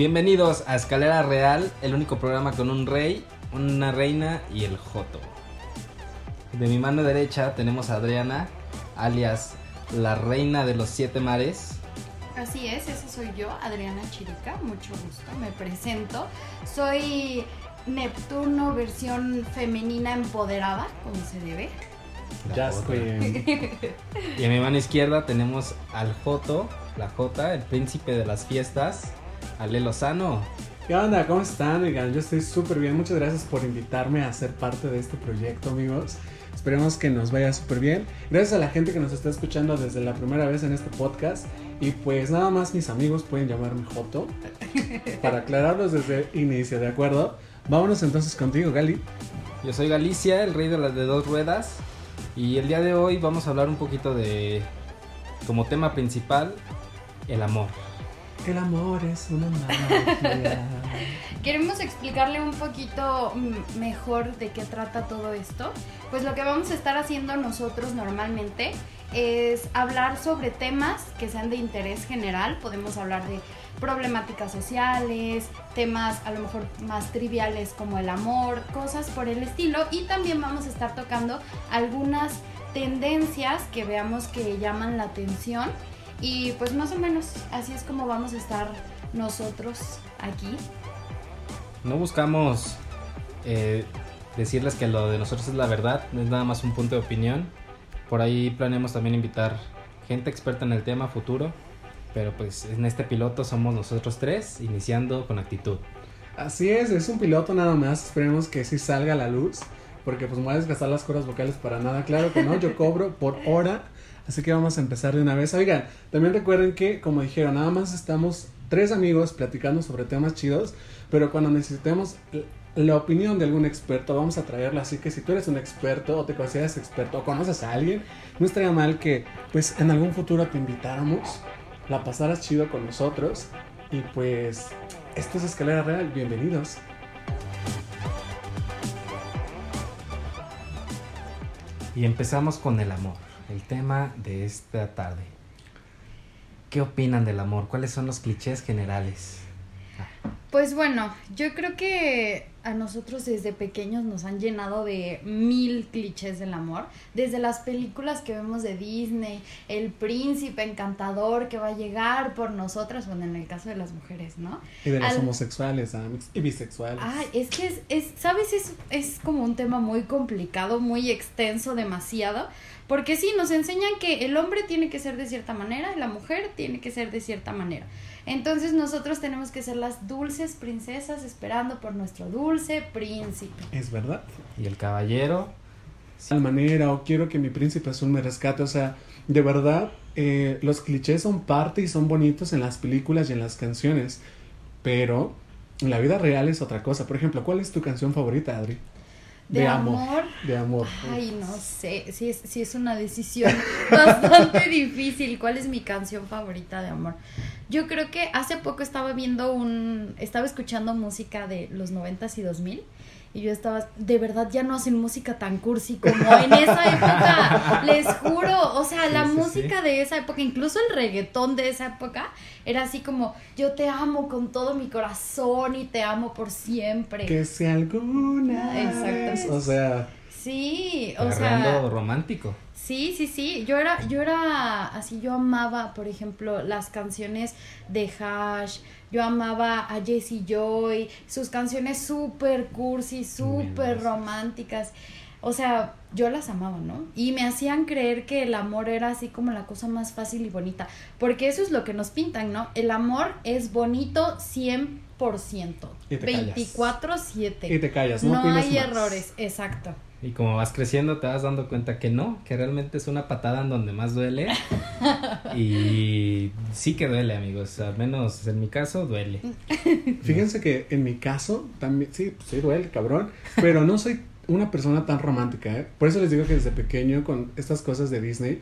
Bienvenidos a Escalera Real, el único programa con un rey, una reina y el Joto. De mi mano derecha tenemos a Adriana, alias la reina de los siete mares. Así es, esa soy yo, Adriana Chirica, mucho gusto, me presento. Soy Neptuno versión femenina empoderada, como se debe. Queen. Y a mi mano izquierda tenemos al Joto, la Jota, el príncipe de las fiestas, Ale Lozano. ¿Qué onda? ¿Cómo están? Oigan, yo estoy súper bien. Muchas gracias por invitarme a ser parte de este proyecto, amigos. Esperemos que nos vaya súper bien. Gracias a la gente que nos está escuchando desde la primera vez en este podcast. Y pues nada más mis amigos pueden llamarme Joto. Para aclararlos desde el inicio, ¿de acuerdo? Vámonos entonces contigo, Gali. Yo soy Galicia, el rey de las de dos ruedas. Y el día de hoy vamos a hablar un poquito de, como tema principal, el amor. El amor es una magia. Queremos explicarle un poquito mejor de qué trata todo esto. Pues lo que vamos a estar haciendo nosotros normalmente es hablar sobre temas que sean de interés general. Podemos hablar de problemáticas sociales, temas a lo mejor más triviales como el amor, cosas por el estilo. Y también vamos a estar tocando algunas tendencias que veamos que llaman la atención. Y pues más o menos así es como vamos a estar nosotros aquí. No buscamos eh, decirles que lo de nosotros es la verdad, es nada más un punto de opinión. Por ahí planeamos también invitar gente experta en el tema futuro. Pero pues en este piloto somos nosotros tres, iniciando con actitud. Así es, es un piloto nada más. Esperemos que sí salga a la luz. Porque pues me voy a desgastar las cuerdas vocales para nada. Claro que no, yo cobro por hora. Así que vamos a empezar de una vez. Oigan, también recuerden que, como dijeron, nada más estamos tres amigos platicando sobre temas chidos. Pero cuando necesitemos la opinión de algún experto, vamos a traerla. Así que si tú eres un experto o te consideras experto o conoces a alguien, no estaría mal que pues en algún futuro te invitáramos, la pasaras chido con nosotros. Y pues, esto es Escalera Real. Bienvenidos. Y empezamos con el amor, el tema de esta tarde. ¿Qué opinan del amor? ¿Cuáles son los clichés generales? Pues bueno, yo creo que a nosotros desde pequeños nos han llenado de mil clichés del amor. Desde las películas que vemos de Disney, el príncipe encantador que va a llegar por nosotras, bueno, en el caso de las mujeres, ¿no? Y de los Al- homosexuales ah, y bisexuales. Ay, es que es, es ¿sabes? Es, es como un tema muy complicado, muy extenso, demasiado. Porque sí, nos enseñan que el hombre tiene que ser de cierta manera la mujer tiene que ser de cierta manera. Entonces nosotros tenemos que ser las dulces princesas esperando por nuestro dulce príncipe. Es verdad. Y el caballero, De tal manera, o quiero que mi príncipe azul me rescate. O sea, de verdad, eh, los clichés son parte y son bonitos en las películas y en las canciones. Pero en la vida real es otra cosa. Por ejemplo, ¿cuál es tu canción favorita, Adri? De amor. De amor. Ay, no sé, sí es, sí es una decisión bastante difícil. ¿Cuál es mi canción favorita de amor? Yo creo que hace poco estaba viendo un, estaba escuchando música de los noventas y 2000 y yo estaba, de verdad ya no hacen música tan cursi como en esa época, les juro, o sea, Sí, la sí, música de esa época, incluso el reggaetón de esa época, era así como, yo te amo con todo mi corazón y te amo por siempre. Que sea alguna. Exacto. vez. O sea, Sí, o sea, romántico. sí, sí, sí. Yo era, yo era así, yo amaba, por ejemplo, las canciones de Hash. Yo amaba a Jessie Joy, sus canciones súper cursi, súper románticas. O sea, yo las amaba, ¿no? Y me hacían creer que el amor era así como la cosa más fácil y bonita. Porque eso es lo que nos pintan, ¿no? El amor es bonito 100%. Y te callas. 24-7. y te callas, no, No hay más. errores, exacto. Y como vas creciendo te vas dando cuenta que no, que realmente es una patada en donde más duele. y sí que duele, amigos. Al menos en mi caso duele. Fíjense que en mi caso, también, sí, pues sí duele, cabrón, pero no soy una persona tan romántica, ¿eh? Por eso les digo que desde pequeño con estas cosas de Disney,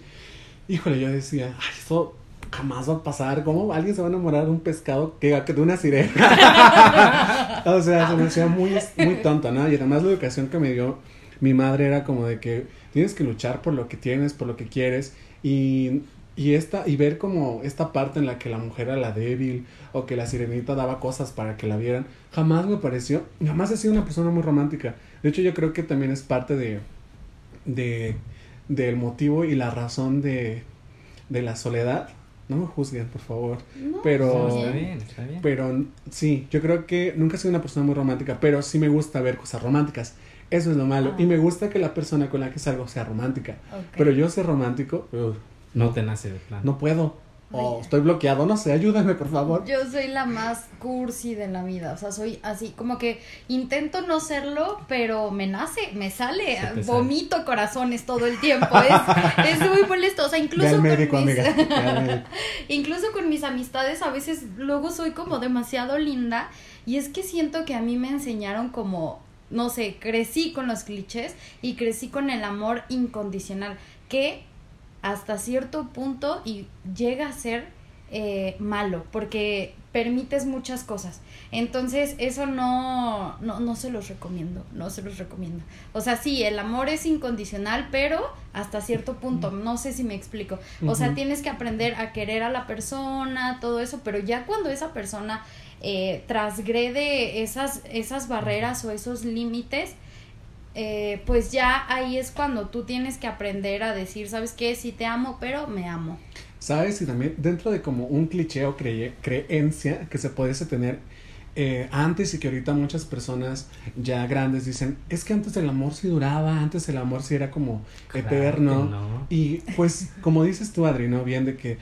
híjole, yo decía, ay, esto jamás va a pasar, ¿cómo alguien se va a enamorar de un pescado que, que de una sirena? o sea, se me hacía muy, muy tonto, ¿no? Y además la educación que me dio mi madre era como de que tienes que luchar por lo que tienes, por lo que quieres, y y esta y ver como esta parte en la que la mujer era la débil o que la sirenita daba cosas para que la vieran jamás me pareció jamás he sido una persona muy romántica. De hecho yo creo que también es parte de de del motivo y la razón de de la soledad. No me juzguen por favor. No, pero Está bien, está bien. pero sí yo creo que nunca he sido una persona muy romántica pero sí me gusta ver cosas románticas eso es lo malo Ah. y me gusta que la persona con la que salgo sea romántica pero yo ser romántico no te nace de plan. no puedo. O estoy bloqueado, no sé, ayúdame por favor. Yo soy la más cursi de la vida, o sea, soy así, como que intento no serlo, pero me nace, me sale, vomito corazones todo el tiempo, es, es muy molesto, o sea, Ve incluso con mis- amiga. ve al médico. incluso con mis amistades a veces luego soy como demasiado linda y es que siento que a mí me enseñaron como, no sé, crecí con los clichés y crecí con el amor incondicional, que hasta cierto punto y llega a ser eh, malo porque permites muchas cosas. Entonces eso no, no, no se los recomiendo, no se los recomiendo. O sea, sí, el amor es incondicional, pero hasta cierto punto, no sé si me explico. O sea, tienes que aprender a querer a la persona, todo eso, pero ya cuando esa persona eh, transgrede esas, esas barreras o esos límites, eh, pues ya ahí es cuando tú tienes que aprender a decir, ¿sabes qué? Sí te amo, pero me amo. ¿Sabes? Y también dentro de como un cliché o creencia que se pudiese tener eh, antes y que ahorita muchas personas ya grandes dicen, es que antes el amor sí duraba, antes el amor sí era como Claro eterno. no. Y pues como dices tú, Adri, ¿no? Bien de que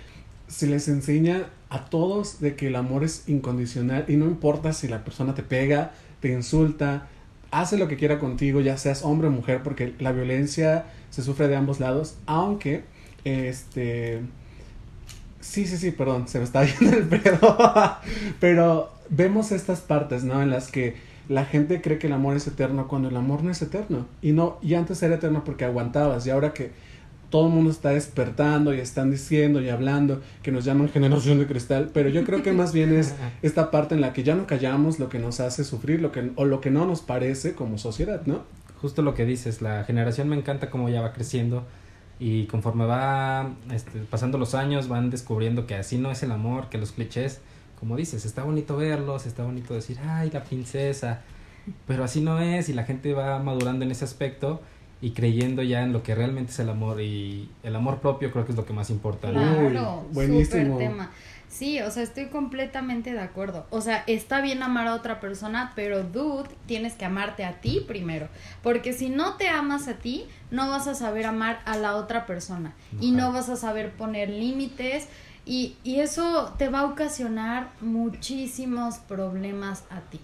se les enseña a todos de que el amor es incondicional y no importa si la persona te pega, te insulta, hace lo que quiera contigo, ya seas hombre o mujer, porque la violencia se sufre de ambos lados, aunque este sí, sí, sí, perdón, se me está yendo el pedo. Pero vemos estas partes, ¿no? En las que la gente cree que el amor es eterno cuando el amor no es eterno. Y no, y antes era eterno porque aguantabas, y ahora que todo el mundo está despertando y están diciendo y hablando que nos llaman generación de cristal, pero yo creo que más bien es esta parte en la que ya no callamos lo que nos hace sufrir, lo que o lo que no nos parece como sociedad, ¿no? Justo lo que dices, la generación me encanta cómo ya va creciendo y conforme va este, pasando los años van descubriendo que así no es el amor, que los clichés, como dices, está bonito verlos, está bonito decir, ay, la princesa, pero así no es y la gente va madurando en ese aspecto y creyendo ya en lo que realmente es el amor y el amor propio creo que es lo que más importa. ¿no? Uy, Claro, buenísimo. tema. Sí, o sea, estoy completamente de acuerdo. O sea, está bien amar a otra persona, pero dude, tienes que amarte a ti primero. Porque si no te amas a ti, no vas a saber amar a la otra persona. Y no vas a saber poner límites. Y, y eso te va a ocasionar muchísimos problemas a ti.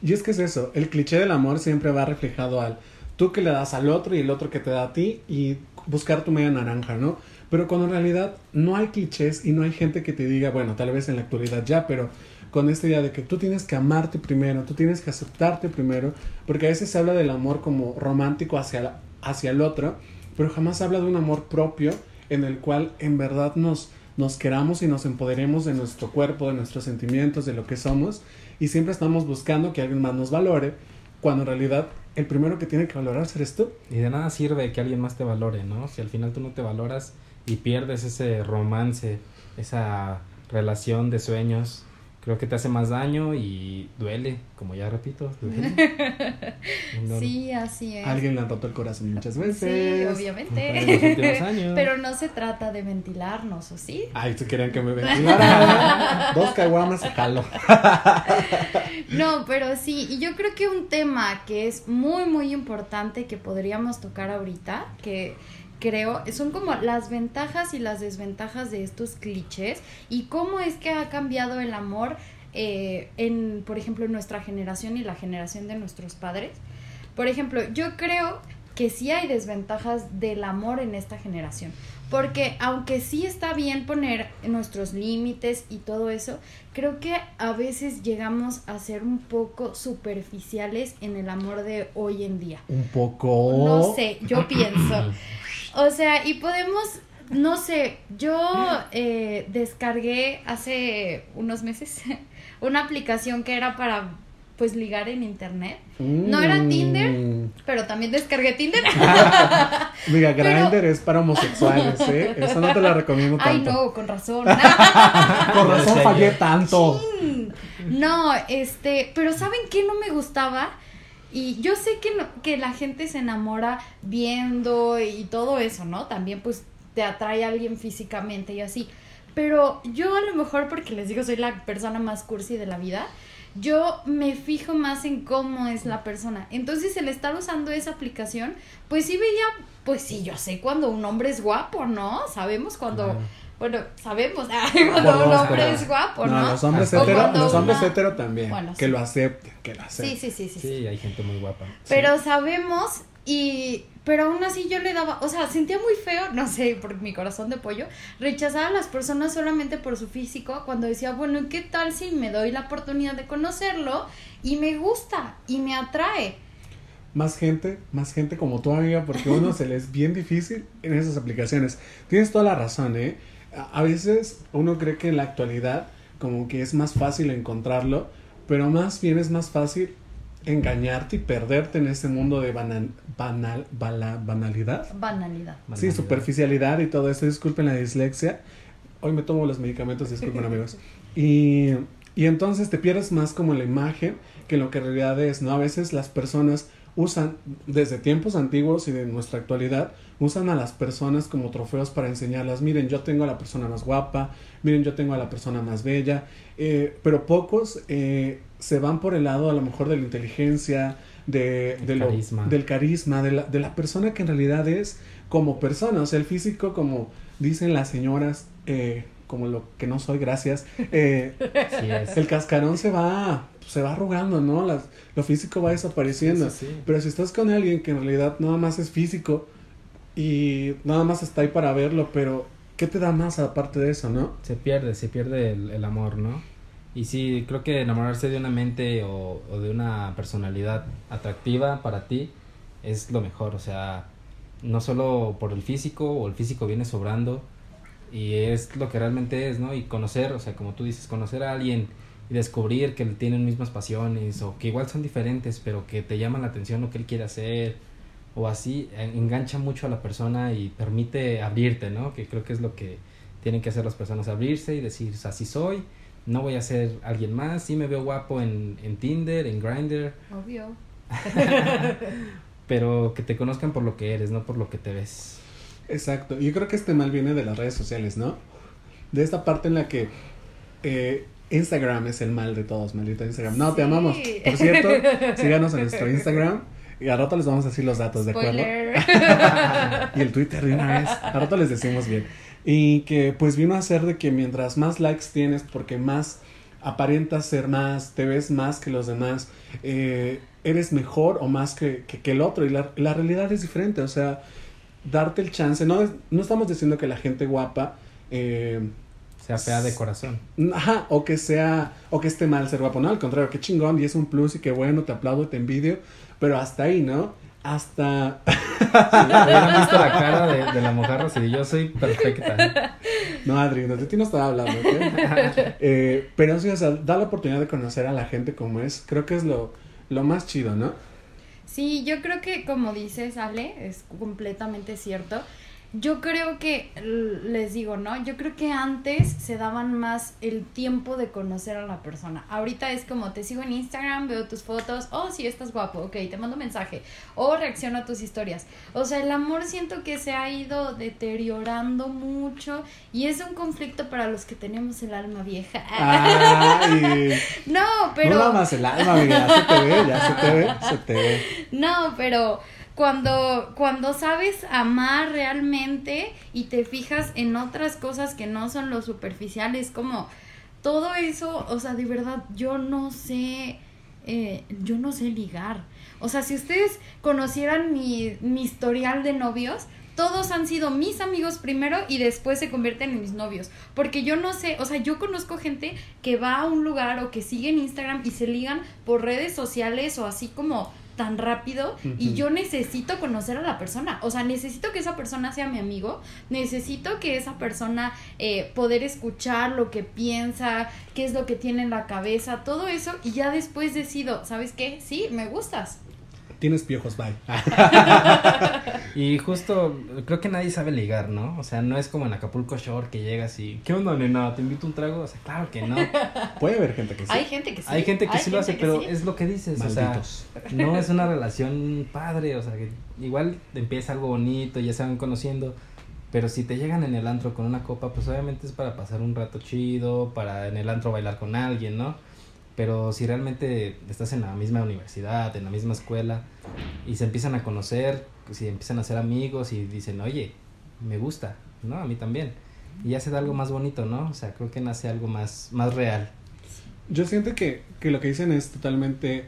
Y es que es eso, el cliché del amor siempre va reflejado al tú que le das al otro y el otro que te da a ti y buscar tu media naranja, ¿no? Pero cuando en realidad no hay clichés y no hay gente que te diga, bueno, tal vez en la actualidad ya, pero con esta idea de que tú tienes que amarte primero, tú tienes que aceptarte primero, porque a veces se habla del amor como romántico hacia, hacia el otro, pero jamás se habla de un amor propio en el cual en verdad nos, nos queramos y nos empoderemos de nuestro cuerpo, de nuestros sentimientos, de lo que somos, y siempre estamos buscando que alguien más nos valore, cuando en realidad el primero que tiene que valorarse eres tú. Y de nada sirve que alguien más te valore, ¿no? Si al final tú no te valoras y pierdes ese romance, esa relación de sueños, creo que te hace más daño y duele, como ya repito, duele. No- Sí, así es. Alguien le han roto el corazón muchas Sí, veces. en los obviamente. últimos años. Pero no se trata de ventilarnos, ¿o sí? Ay, tú querían que me ventilara. Dos caguamas y jalo. No, pero sí, y yo creo que un tema que es muy, muy importante que podríamos tocar ahorita, que creo, son como las ventajas y las desventajas de estos clichés y cómo es que ha cambiado el amor eh, en, por ejemplo, en nuestra generación y la generación de nuestros padres. Por ejemplo, yo creo que sí hay desventajas del amor en esta generación. Porque aunque sí está bien poner nuestros límites y todo eso, creo que a veces llegamos a ser un poco superficiales en el amor de hoy en día. Un poco. No sé, yo pienso. O sea, y podemos, no sé, yo eh, descargué hace unos meses una aplicación que era para pues ligar en internet. No era Mm. Tinder, pero también descargué Tinder. Mira, Pero- Grindr es para homosexuales, ¿eh? Eso no te lo recomiendo Ay, tanto. no, con razón. Con razón fallé tanto. No, este, pero ¿saben qué no me gustaba? Y yo sé que, no- que la gente se enamora viendo y todo eso, ¿no? También pues te atrae a alguien físicamente y así. Pero yo a lo mejor, porque les digo, soy la persona más cursi de la vida, yo me fijo más en cómo es la persona. Entonces el estar usando esa aplicación, pues sí veía, pues sí, yo sé cuando un hombre es guapo, ¿no? Sabemos cuando... Claro. Bueno, sabemos cuando un hombre pero- es guapo, no, ¿no? los hombres hetero, los hombres una- hetero también. Bueno, que sí. lo acepten, que lo acepten. Sí, sí, sí, sí. sí. Sí, hay gente muy guapa. Pero sabemos y pero aún así yo le daba, o sea, sentía muy feo, no sé, por mi corazón de pollo, rechazar a las personas solamente por su físico cuando decía, bueno, ¿qué tal si me doy la oportunidad de conocerlo y me gusta y me atrae? Más gente, más gente como tu amiga, porque uno se le es bien difícil en esas aplicaciones. Tienes toda la razón, ¿eh? A veces uno cree que en la actualidad como que es más fácil encontrarlo, pero más bien es más fácil engañarte y perderte en este mundo de banal, banal, bala- banalidad. Banalidad. Sí, Banalidad. superficialidad y todo eso. Disculpen la dislexia. Hoy me tomo los medicamentos, disculpen amigos. Y, y entonces te pierdes más como la imagen que lo que en realidad es, ¿no? A veces las personas usan, desde tiempos antiguos y de nuestra actualidad, usan a las personas como trofeos para enseñarlas, miren, yo tengo a la persona más guapa, miren, yo tengo a la persona más bella, eh, pero pocos eh, se van por el lado a lo mejor de la inteligencia, de, El de lo- carisma. del carisma, de la, de la persona que en realidad es como persona, o sea, el físico como dicen las señoras, eh, como lo que no soy, gracias, eh, Sí es. el cascarón se va, se va arrugando, ¿no? Las, lo físico va desapareciendo. Sí, sí, sí. Pero si estás con alguien que en realidad nada más es físico y nada más está ahí para verlo, pero ¿qué te da más aparte de eso, no? Se pierde, se pierde el, el amor, ¿no? Y sí, creo que enamorarse de una mente o, o de una personalidad atractiva para ti es lo mejor, o sea, no solo por el físico o el físico viene sobrando y es lo que realmente es, ¿no? Y conocer, o sea, como tú dices, conocer a alguien y descubrir que tienen mismas pasiones o que igual son diferentes, pero que te llaman la atención lo que él quiere hacer o así, eh, engancha mucho a la persona y permite abrirte, ¿no? Que creo que es lo que tienen que hacer las personas, abrirse y decir, así soy, no voy a ser alguien más, sí me veo guapo en, en Tinder, en Grindr, Obvio. pero que te conozcan por lo que eres, no por lo que te ves. Exacto. Yo creo que este mal viene de las redes sociales, ¿no? De esta parte en la que eh, Instagram es el mal de todos, maldito Instagram. No, te amamos. Por cierto, síganos en nuestro Instagram. Y al rato les vamos a decir los datos, ¿de acuerdo? Y el Twitter de una vez. Al rato les decimos bien. Y que pues vino a ser de que mientras más likes tienes, porque más aparentas ser más, te ves más que los demás, eh, eres mejor o más que, que, que el otro. Y la, la realidad es diferente. O sea, darte el chance. No, es- no estamos diciendo que la gente guapa. eh, Sea fea de corazón. Ajá, o que sea, o que esté mal ser guapo, no, al contrario, qué chingón, y es un plus, y qué bueno, te aplaudo, te envidio, pero hasta ahí, ¿no? Hasta, Hubieran visto la cara de, de la mojarra si yo soy perfecta. no, Adri, no, de ti no estaba hablando, ¿ok? Eh, pero sí, o sea, da la oportunidad de conocer a la gente como es, creo que es lo, lo más chido, ¿no? Sí, yo creo que como dices, Ale, es completamente cierto. Yo creo que, les digo, ¿no? Yo creo que antes se daban más el tiempo de conocer a la persona. Ahorita es como, te sigo en Instagram, veo tus fotos, oh, sí, estás guapo, ok, te mando mensaje, o reacciono a tus historias. O sea, el amor siento que se ha ido deteriorando mucho y es un conflicto para los que tenemos el alma vieja. Ay, no, pero... no más el alma, amiga, ya se te ve, ya se te ve, se te ve. No, pero cuando, cuando sabes amar realmente y te fijas en otras cosas que no son lo superficiales, como todo eso, o sea, de verdad, yo no sé, eh, yo no sé ligar. O sea, si ustedes conocieran mi, mi historial de novios, todos han sido mis amigos primero y después se convierten en mis novios. Porque yo no sé, o sea, yo conozco gente que va a un lugar o que sigue en Instagram y se ligan por redes sociales o así como tan rápido y yo necesito conocer a la persona. O sea, necesito que esa persona sea mi amigo, necesito que esa persona eh, poder escuchar lo que piensa, qué es lo que tiene en la cabeza, todo eso y ya después decido, ¿sabes qué? Sí, me gustas. Tienes piojos, bye. y justo, creo que nadie sabe ligar, ¿no? O sea, no es como en Acapulco Shore que llegas y, ¿qué onda, nena? ¿Te invito un trago? O sea, claro que no. Puede haber gente que sí. Hay gente que sí. Hay gente que sí lo hace, pero es lo que dices, o sea, no es una relación padre, o sea, que igual empieza algo bonito, ya se van conociendo, pero si te llegan en el antro con una copa, pues obviamente es para pasar un rato chido, para en el antro bailar con alguien, ¿no? Pero si realmente estás en la misma universidad, en la misma escuela, y se empiezan a conocer, si empiezan a ser amigos y dicen, oye, me gusta, ¿no? A mí también. Y ya se da algo más bonito, ¿no? O sea, creo que nace algo más, más real. Yo siento que, que lo que dicen es totalmente,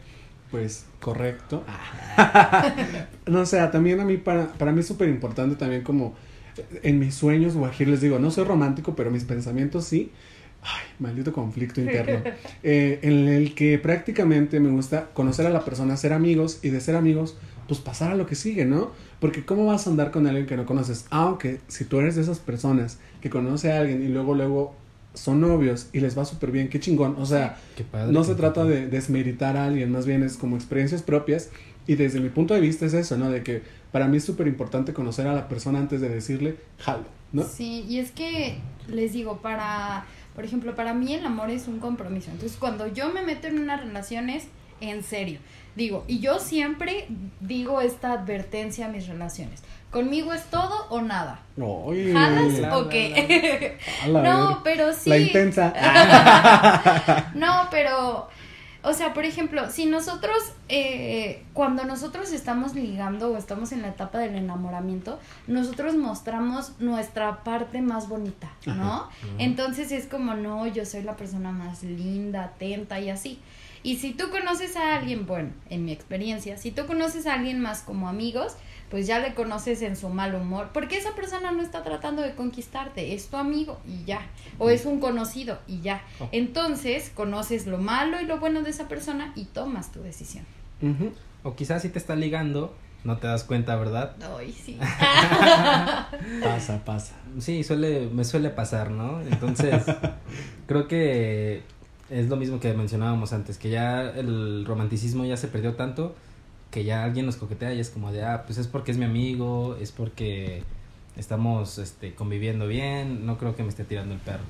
pues, correcto. no, o sea, también a mí, para, para mí es súper importante también como en mis sueños, Guajir, les digo, no soy romántico, pero mis pensamientos sí ay, maldito conflicto interno, eh, en el que prácticamente me gusta conocer a la persona, ser amigos y de ser amigos, pues pasar a lo que sigue, ¿no? Porque ¿cómo vas a andar con alguien que no conoces? Aunque si tú eres de esas personas que conoce a alguien y luego, luego son novios y les va súper bien, qué chingón. O sea, no se trata de desmeritar a alguien, más bien es como experiencias propias. Y desde mi punto de vista es eso, ¿no? De que para mí es súper importante conocer a la persona antes de decirle, jalo, ¿no? Sí, y es que les digo, para por ejemplo, para mí el amor es un compromiso. Entonces, cuando yo me meto en una relación es en serio. Digo, y yo siempre digo esta advertencia a mis relaciones. Conmigo es todo o nada. ¿Jalas o qué? no, pero sí. La intensa. no, pero o sea, por ejemplo, si nosotros, eh, cuando nosotros estamos ligando o estamos en la etapa del enamoramiento, nosotros mostramos nuestra parte más bonita, ¿no? Entonces es como, no, yo soy la persona más linda, atenta y así. Y si tú conoces a alguien, bueno, en mi experiencia, si tú conoces a alguien más como amigos, pues ya le conoces en su mal humor, porque esa persona no está tratando de conquistarte, es tu amigo y ya, o es un conocido y ya. Oh. Entonces, conoces lo malo y lo bueno de esa persona y tomas tu decisión. O quizás si te está ligando, no te das cuenta, ¿verdad? Ay, sí. pasa, pasa. Sí, suele, me suele pasar, ¿no? Entonces, creo que es lo mismo que mencionábamos antes, que ya el romanticismo ya se perdió tanto que ya alguien nos coquetea y es como de, ah, pues es porque es mi amigo, es porque estamos este, conviviendo bien, no creo que me esté tirando el perro.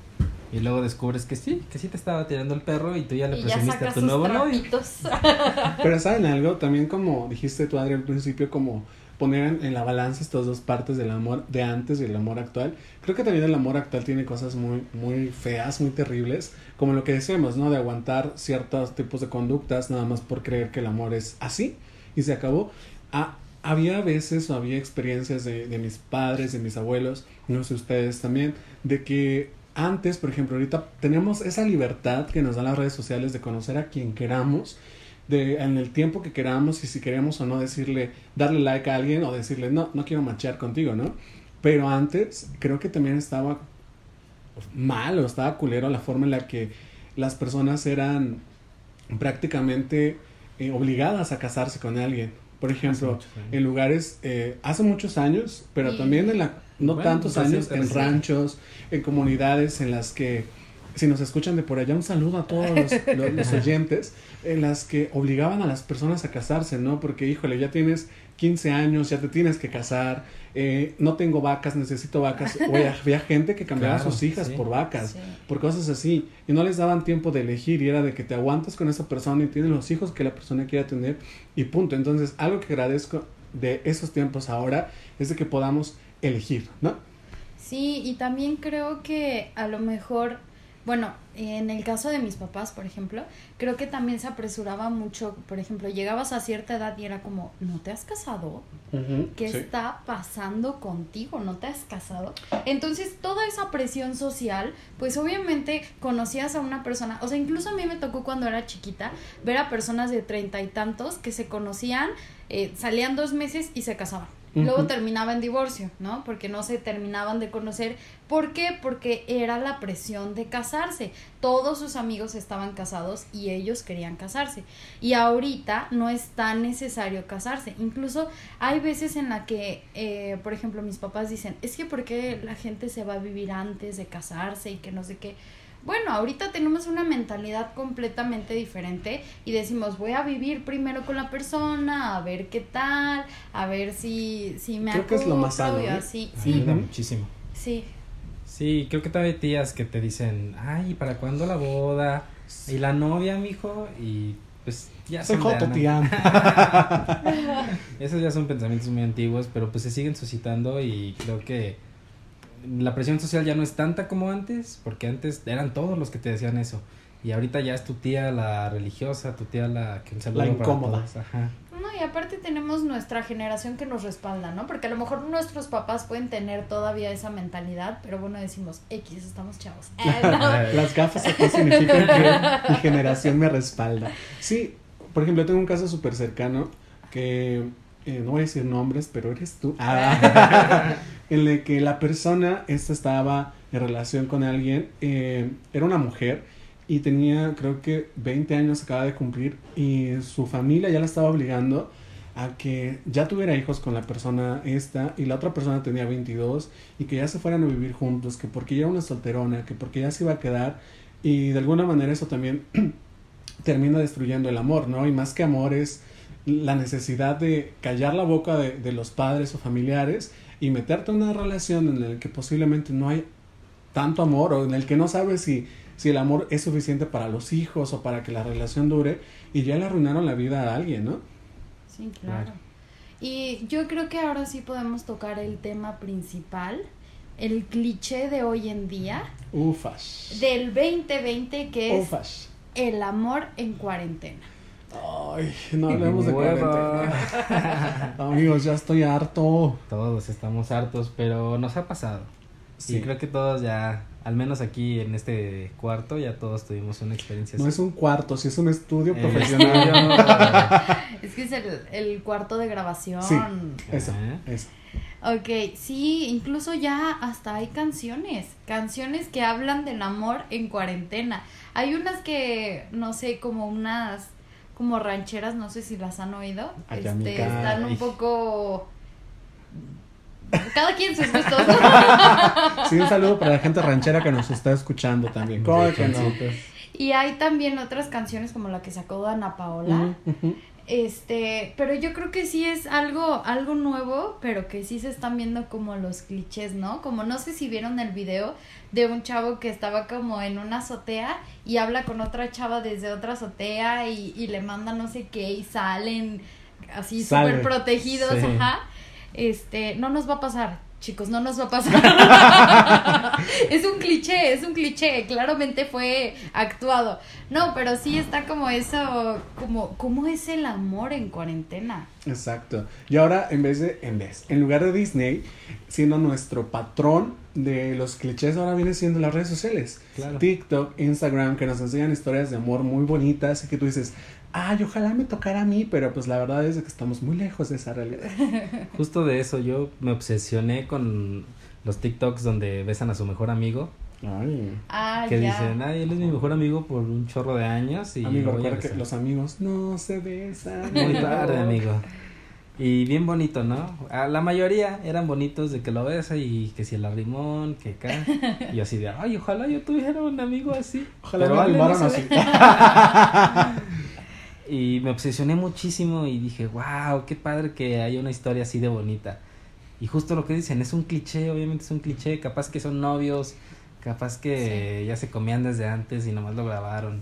Y luego descubres que sí, que sí te estaba tirando el perro y tú ya le presumiste a tu nuevo novio. Pero ¿saben algo? También como dijiste tú, Adri, al principio, como poner en, la balanza estas dos partes del amor de antes y el amor actual. Creo que también el amor actual tiene cosas muy, muy feas, muy terribles, como lo que decíamos, ¿no? De aguantar ciertos tipos de conductas nada más por creer que el amor es así y se acabó. Ah, había veces o había experiencias de, de mis padres, de mis abuelos, no sé ustedes también, de que antes, por ejemplo, ahorita tenemos esa libertad que nos dan las redes sociales de conocer a quien queramos, de, en el tiempo que queramos y si queremos o no decirle, darle like a alguien o decirle, no, no quiero machear contigo, ¿no? Pero antes creo que también estaba mal o estaba culero la forma en la que las personas eran prácticamente eh, obligadas a casarse con alguien. Por ejemplo, en lugares, eh, hace muchos años, pero también en la, no tantos pues años, en ranchos, en comunidades en las que, si nos escuchan de por allá, un saludo a todos los oyentes, en las que obligaban a las personas a casarse, ¿no? Porque, híjole, ya tienes 15 años, ya te tienes que casar, eh, no tengo vacas, necesito vacas. O había gente que cambiaba a sus hijas por vacas, por cosas así, y no les daban tiempo de elegir, y era de que te aguantas con esa persona y tienes los hijos que la persona quiera tener, y punto. Entonces, algo que agradezco de esos tiempos ahora es de que podamos elegir, ¿no? Sí, y también creo que a lo mejor bueno, en el caso de mis papás, por ejemplo, creo que también se apresuraba mucho. Por ejemplo, llegabas a cierta edad y era como, ¿no te has casado? ¿Qué está pasando contigo? ¿No te has casado? Entonces, toda esa presión social, pues obviamente conocías a una persona, o sea, incluso a mí me tocó cuando era chiquita ver a personas de treinta y tantos que se conocían, eh, salían dos meses y se casaban luego terminaba en divorcio, ¿no? Porque no se terminaban de conocer. ¿Por qué? Porque era la presión de casarse. Todos sus amigos estaban casados y ellos querían casarse. Y ahorita no es tan necesario casarse. Incluso hay veces en la que, eh, por ejemplo, mis papás dicen, es que ¿por qué la gente se va a vivir antes de casarse y que no sé qué? Bueno, ahorita tenemos una mentalidad completamente diferente y decimos, voy a vivir primero con la persona, a ver qué tal, a ver si, si me Creo que es lo más sano, ¿eh? así. Sí, Sí, ayuda muchísimo. sí. Sí, creo que todavía hay tías que te dicen, ay, ¿para cuándo la boda? Y la novia, mijo, y pues ya Soy joto, tía. Esos ya son pensamientos muy antiguos, pero pues se siguen suscitando y creo que la presión social ya no es tanta como antes, porque antes eran todos los que te decían eso. Y ahorita ya es tu tía la religiosa, tu tía la que un saludo La para incómoda. todos, Ajá. No, y aparte tenemos nuestra generación que nos respalda, ¿no? Porque a lo mejor nuestros papás pueden tener todavía esa mentalidad, pero bueno, decimos, X, estamos chavos. Eh, no. Las gafas aquí significan que mi generación me respalda. Sí, por ejemplo, tengo un caso súper cercano que eh, no voy a decir nombres, pero eres tú. Ah, en el que la persona, esta estaba en relación con alguien, eh, era una mujer y tenía creo que 20 años, acaba de cumplir, y su familia ya la estaba obligando a que ya tuviera hijos con la persona esta y la otra persona tenía 22 y que ya se fueran a vivir juntos, que porque ya era una solterona, que porque ya se iba a quedar y de alguna manera eso también termina destruyendo el amor, ¿no? Y más que amor es la necesidad de callar la boca de los padres o familiares y meterte en una relación en la que posiblemente no hay tanto amor o en el que no sabes si, si el amor es suficiente para los hijos o para que la relación dure y ya le arruinaron la vida a alguien, ¿no? Sí, claro. Claro. Y yo creo que ahora sí podemos tocar el tema principal, el cliché de hoy en día, Ufas. del 2020, que es Ufas. el amor en cuarentena. Ay, no hablemos de cuarentena. Amigos, ya estoy harto. Todos estamos hartos, pero nos ha pasado. Sí. Y creo que todos ya, al menos aquí en este cuarto, ya todos tuvimos una experiencia No así. es un cuarto, sí es un estudio Eh, profesional. Es que es el, el cuarto de grabación. Sí. Eso, eso. Ok, sí, incluso ya hasta hay canciones, canciones que hablan del amor en cuarentena. Hay unas que, no sé, como unas, como rancheras, no sé si las han oído. Ay, este, amiga. están un Ay. poco... Cada quien sus gustos. Sí, un saludo para la gente ranchera que nos está escuchando también. ¿Cómo que no? Y hay también otras canciones como la que sacó Ana Paola. Ujú. Este, pero yo creo que sí es algo, algo nuevo, pero que sí se están viendo como los clichés, ¿no? Como no sé si vieron el video de un chavo que estaba como en una azotea y habla con otra chava desde otra azotea y, y le manda no sé qué y salen así súper protegidos, Sí. ajá. Este, no nos va a pasar, chicos, no nos va a pasar. es un cliché, es un cliché, claramente fue actuado. No, pero sí está como eso, como, ¿cómo es el amor en cuarentena? Exacto. Y ahora, en vez de, en vez, en lugar de Disney, siendo nuestro patrón de los clichés, ahora viene siendo las redes sociales. Claro. TikTok, Instagram, que nos enseñan historias de amor muy bonitas y que tú dices, ay, ojalá me tocara a mí, pero pues la verdad es que estamos muy lejos de esa realidad. Justo de eso yo me obsesioné con los TikToks donde besan a su mejor amigo. Ay. Ah, que ya. dicen, ay, él es mi mejor amigo por un chorro de años y Amigo, recuerda que besar". los amigos no se besan. Muy tarde, amigo. Y bien bonito, ¿no? A la mayoría eran bonitos de que lo besa y que si el arrimón, que acá. Y yo así de, ay, ojalá yo tuviera un amigo así. Ojalá Pero me no así. Y me obsesioné muchísimo y dije, wow, qué padre que haya una historia así de bonita. Y justo lo que dicen, es un cliché, obviamente es un cliché, capaz que son novios, capaz que ya se comían desde antes y nomás lo grabaron.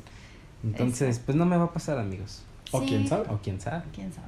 Entonces, Exacto. pues no me va a pasar, amigos. O quién sabe. O quién sabe. quién sabe.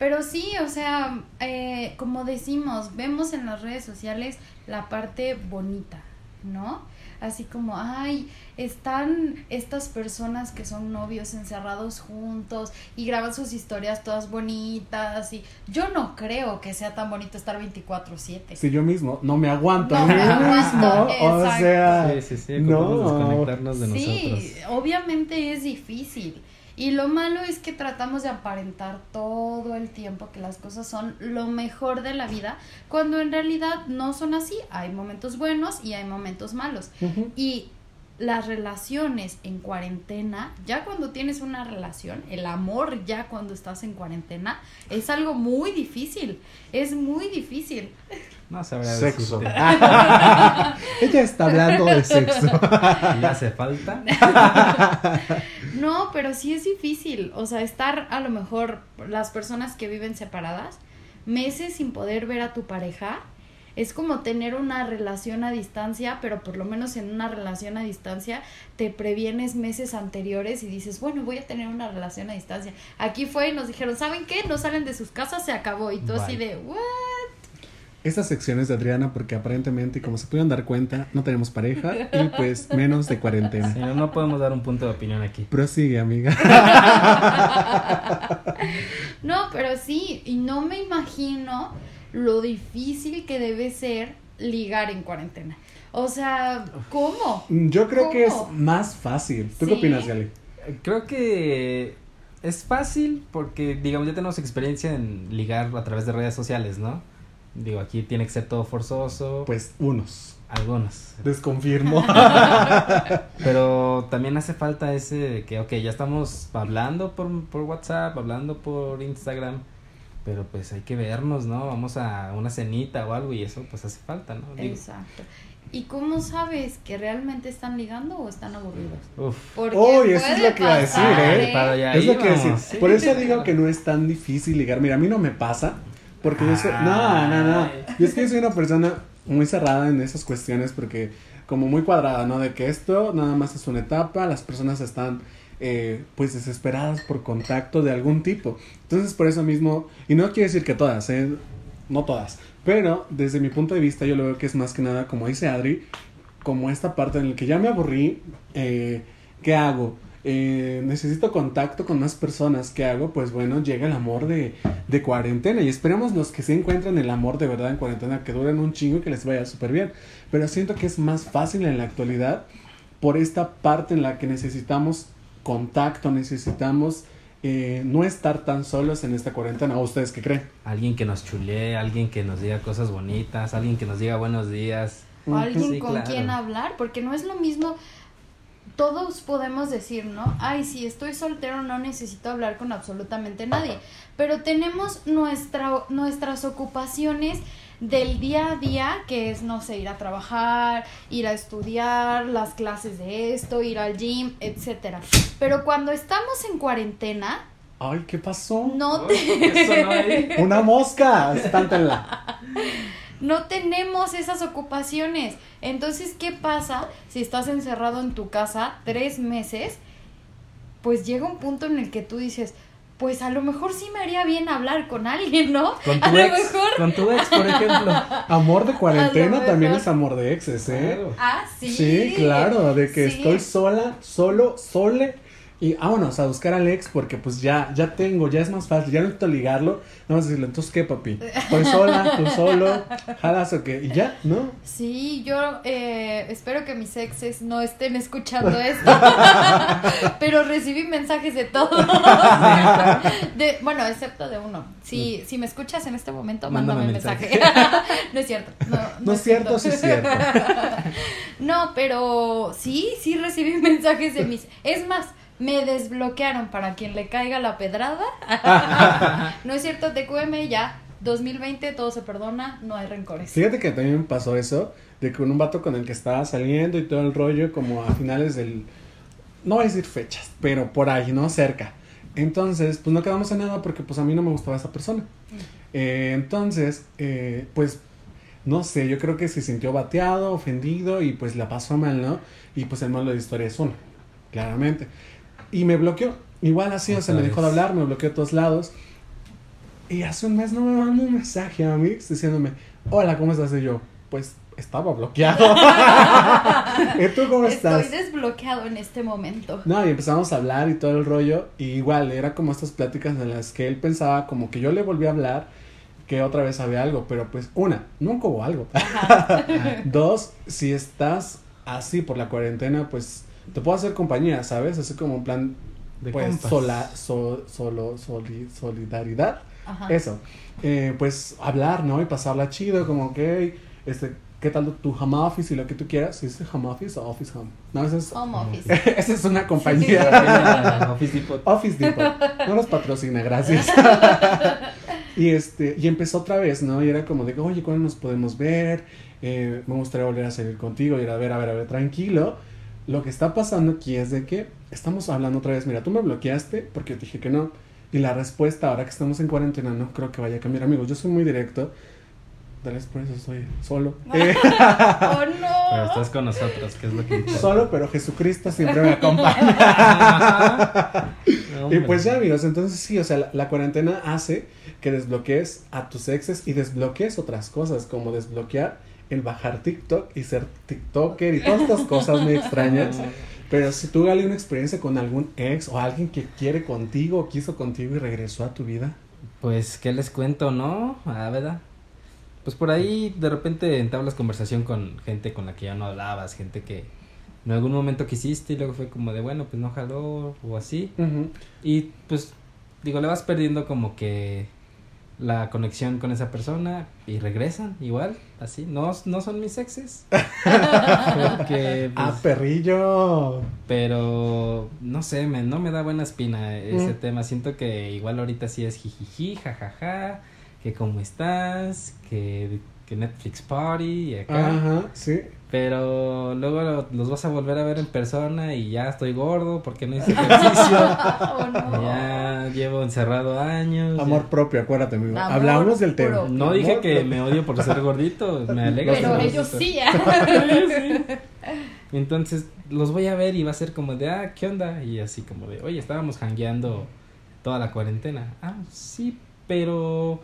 Pero sí, o sea, eh, como decimos, vemos en las redes sociales la parte bonita, ¿no? Así como, ay, están estas personas que son novios encerrados juntos y graban sus historias todas bonitas y yo no creo que sea tan bonito estar 24/7. Si yo mismo no me aguanto No me aguanto, mismo, o sea, Sí, sí, sí, no. desconectarnos de sí, nosotros. obviamente es difícil. Y lo malo es que tratamos de aparentar todo el tiempo que las cosas son lo mejor de la vida, cuando en realidad no son así. Hay momentos buenos y hay momentos malos. Y las relaciones en cuarentena, ya cuando tienes una relación, el amor ya cuando estás en cuarentena, es algo muy difícil. Es muy difícil. No sabría Sexo. Ella está hablando de sexo. ¿Le hace falta? No, pero sí es difícil. O sea, estar a lo mejor las personas que viven separadas, meses sin poder ver a tu pareja, es como tener una relación a distancia, pero por lo menos en una relación a distancia te previenes meses anteriores y dices, bueno, voy a tener una relación a distancia. Aquí fue y nos dijeron, ¿saben qué? No salen de sus casas, se acabó. Y tú así de, ¿what? Estas secciones de Adriana, porque aparentemente, y como se pudieron dar cuenta, no tenemos pareja y pues menos de cuarentena. Si no, no podemos dar un punto de opinión aquí. Prosigue, amiga. No, pero sí, y no me imagino lo difícil que debe ser ligar en cuarentena. O sea, ¿cómo? Yo creo que es más fácil. ¿Tú qué opinas, Gali? Creo que es fácil porque, digamos, ya tenemos experiencia en ligar a través de redes sociales, ¿no? Digo, aquí tiene que ser todo forzoso. Pues unos. Algunos. Desconfirmo. Pero también hace falta ese de que, ok, ya estamos hablando por, por WhatsApp, hablando por Instagram, pero pues hay que vernos, ¿no? Vamos a una cenita o algo y eso pues hace falta, ¿no? Digo, Exacto. ¿Y cómo sabes que realmente están ligando o están aburridos? uf. Porque Uy, eso es puede lo que iba a decir, ¿eh? Para allá es lo que decir. sí. Por eso digo que no es tan difícil ligar. Mira, a mí no me pasa. Porque yo soy. No, no, no. Yo es que soy una persona muy cerrada en esas cuestiones porque, como muy cuadrada, ¿no? De que esto nada más es una etapa, las personas están. Eh, pues desesperadas por contacto de algún tipo. Entonces, por eso mismo, y no quiere decir que todas, ¿eh? no todas, pero desde mi punto de vista yo lo veo que es más que nada, como dice Adri, como esta parte en la que ya me aburrí, eh, ¿qué hago? Eh, necesito contacto con más personas, ¿qué hago? Pues bueno, llega el amor de, de cuarentena y esperemos los que se encuentren el amor de verdad en cuarentena que duren un chingo y que les vaya súper bien. Pero siento que es más fácil en la actualidad por esta parte en la que necesitamos contacto, necesitamos eh, no estar tan solos en esta cuarentena. ¿O ustedes qué creen? Alguien que nos chulee, alguien que nos diga cosas bonitas, alguien que nos diga buenos días. O alguien Sí, con claro. quien hablar, porque no es lo mismo. Todos podemos decir, ¿no? Ay, si estoy soltero no necesito hablar con absolutamente nadie. Pero tenemos nuestra, nuestras ocupaciones del día a día, que es, no sé, ir a trabajar, ir a estudiar, las clases de esto, ir al gym, etcétera. Pero cuando estamos en cuarentena, Ay, ¿qué pasó? Una mosca, espántenla. no tenemos esas ocupaciones. Entonces, ¿qué pasa si estás encerrado en tu casa tres meses? Pues llega un punto en el que tú dices, pues a lo mejor sí me haría bien hablar con alguien, ¿no? Con a tu lo ex, mejor. con tu ex, por ejemplo. Amor de cuarentena A lo también mejor. es amor de exes, ¿eh? Claro. Ah, sí. Sí, claro, de que Sí. estoy sola, solo, sole. Y vámonos a buscar al ex porque pues ya, ya tengo, ya es más fácil, ya no necesito ligarlo. No a decirle, entonces qué papi, estoy sola, tú solo, jalas o qué, y ya, ¿no? Sí, yo eh, espero que mis exes no estén escuchando esto, pero recibí mensajes de todo. De, bueno, excepto de uno. Si, si me escuchas en este momento, mándame, un mensaje. no es cierto. No, No es cierto, sí es cierto. no, pero sí, sí recibí mensajes de mis... Es más, me desbloquearon para quien le caiga la pedrada. no es cierto, TQM ya. 2020 todo se perdona, no hay rencores. Fíjate que también me pasó eso, de que con un vato con el que estaba saliendo y todo el rollo, como a finales del, no voy a decir fechas, pero por ahí, ¿no? Cerca. Entonces, pues no quedamos en nada porque pues a mí no me gustaba esa persona. Eh, entonces, eh, pues, no sé, yo creo que se sintió bateado, ofendido y pues la pasó mal, ¿no? Y pues el malo de la historia es uno, claramente. Y me bloqueó, igual así, o sea, me dejó de hablar, me bloqueó a todos lados. Y hace un mes no me mandó un mensaje a mí diciéndome, hola, ¿cómo estás? Y yo, pues estaba bloqueado. ¿Y tú cómo estás? Estoy desbloqueado en este momento. No, y empezamos a hablar y todo el rollo. Y igual, era como estas pláticas en las que él pensaba como que yo le volví a hablar, que otra vez había algo. Pero pues, una, nunca hubo algo. Dos, si estás así por la cuarentena, pues te puedo hacer compañía, ¿sabes? Así como en plan, De pues sola, so- solo, soli- solidaridad. Ajá. Eso. Eh, pues hablar, ¿no? Y pasarla chido, como que, este, ¿qué tal tu home office y lo que tú quieras? ¿Sí ¿Es home office o office home? No, esa es, Home office. esa es una compañía. Office Depot. Office Depot. No nos patrocina, gracias. y este, y empezó otra vez, ¿no? Y era como de, oye, ¿cuándo nos podemos ver? Eh, me gustaría volver a salir contigo y era, a ver, a ver, a ver, tranquilo. Lo que está pasando aquí es de que estamos hablando otra vez, mira, tú me bloqueaste porque te dije que no. Y la respuesta, ahora que estamos en cuarentena, no creo que vaya a cambiar, amigos. Yo soy muy directo. Tal vez por eso soy solo. Eh, ¡Oh, Pero no! estás con nosotros, que es lo que importa. solo, pero Jesucristo siempre me acompaña. No, Y pues ya, amigos, entonces sí, o sea, la, la cuarentena hace que desbloquees a tus exes y desbloquees otras cosas, como desbloquear el bajar TikTok y ser TikToker y todas estas cosas muy extrañas. Pero si tú hay una experiencia con algún ex o alguien que quiere contigo o quiso contigo y regresó a tu vida. Pues, ¿qué les cuento, no? Ah, ¿verdad? Pues por ahí de repente entablas conversación con gente con la que ya no hablabas, gente que en algún momento quisiste y luego fue como de, bueno, pues no jaló o así. Y pues, digo, le vas perdiendo como que la conexión con esa persona y regresan igual, así. No, no son mis exes. Porque, pues, Ah, perrillo. pero no sé, me, no me da buena espina ese Mm. tema. Siento que igual ahorita sí es jijiji, jajaja, que cómo estás, que, que Netflix Party y acá. Ajá, sí. Pero luego lo- los vas a volver a ver en persona y ya estoy gordo porque no hice ejercicio. ¡Oh, no! ya llevo encerrado años. Amor ya- propio, acuérdate, amigo. Amor Hablamos del tema. propio. No dije Amor que propio. me odio por ser gordito, me alegra. Pero ser ellos gordito. sí. ¿eh? Entonces los voy a ver y va a ser como de, ah, ¿qué onda? Y así como de, oye, estábamos jangueando toda la cuarentena. Ah, sí, pero